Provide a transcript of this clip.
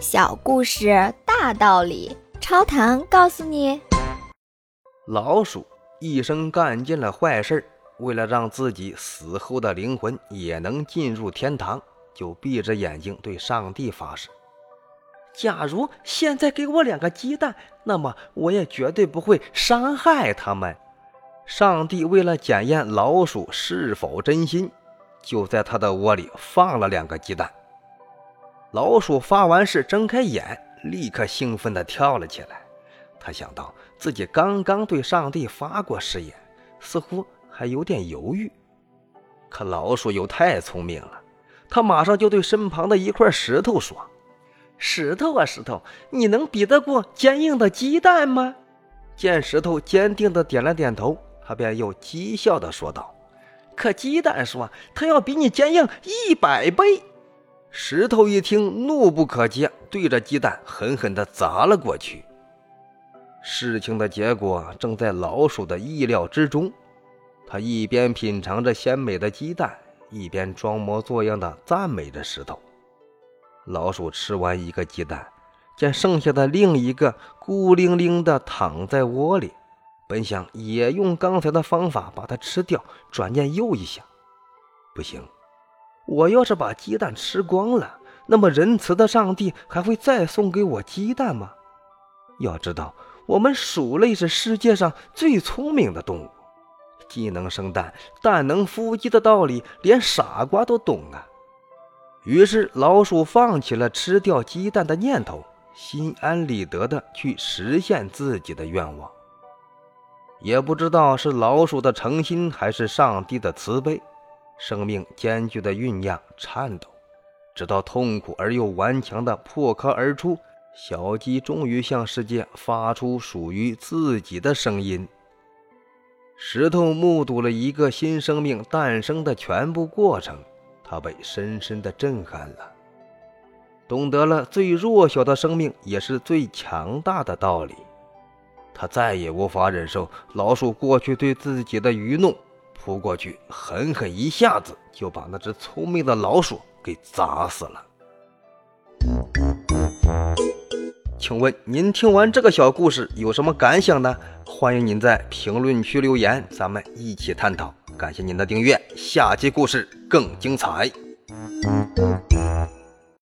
小故事大道理，超糖告诉你：老鼠一生干尽了坏事，为了让自己死后的灵魂也能进入天堂，就闭着眼睛对上帝发誓：假如现在给我两个鸡蛋，那么我也绝对不会伤害他们。上帝为了检验老鼠是否真心，就在他的窝里放了两个鸡蛋。老鼠发完誓，睁开眼，立刻兴奋地跳了起来。他想到自己刚刚对上帝发过誓言，似乎还有点犹豫。可老鼠又太聪明了，他马上就对身旁的一块石头说：“石头啊，石头，你能比得过坚硬的鸡蛋吗？”见石头坚定地点了点头，他便又讥笑地说道：“可鸡蛋说，它要比你坚硬一百倍。”石头一听，怒不可遏，对着鸡蛋狠狠地砸了过去。事情的结果正在老鼠的意料之中。他一边品尝着鲜美的鸡蛋，一边装模作样地赞美着石头。老鼠吃完一个鸡蛋，见剩下的另一个孤零零地躺在窝里，本想也用刚才的方法把它吃掉，转念又一想，不行。我要是把鸡蛋吃光了，那么仁慈的上帝还会再送给我鸡蛋吗？要知道，我们鼠类是世界上最聪明的动物，鸡能生蛋，蛋能孵鸡的道理，连傻瓜都懂啊。于是，老鼠放弃了吃掉鸡蛋的念头，心安理得的去实现自己的愿望。也不知道是老鼠的诚心，还是上帝的慈悲。生命艰巨的酝酿、颤抖，直到痛苦而又顽强的破壳而出，小鸡终于向世界发出属于自己的声音。石头目睹了一个新生命诞生的全部过程，他被深深的震撼了，懂得了最弱小的生命也是最强大的道理。他再也无法忍受老鼠过去对自己的愚弄。扑过去，狠狠一下子就把那只聪明的老鼠给砸死了。请问您听完这个小故事有什么感想呢？欢迎您在评论区留言，咱们一起探讨。感谢您的订阅，下期故事更精彩。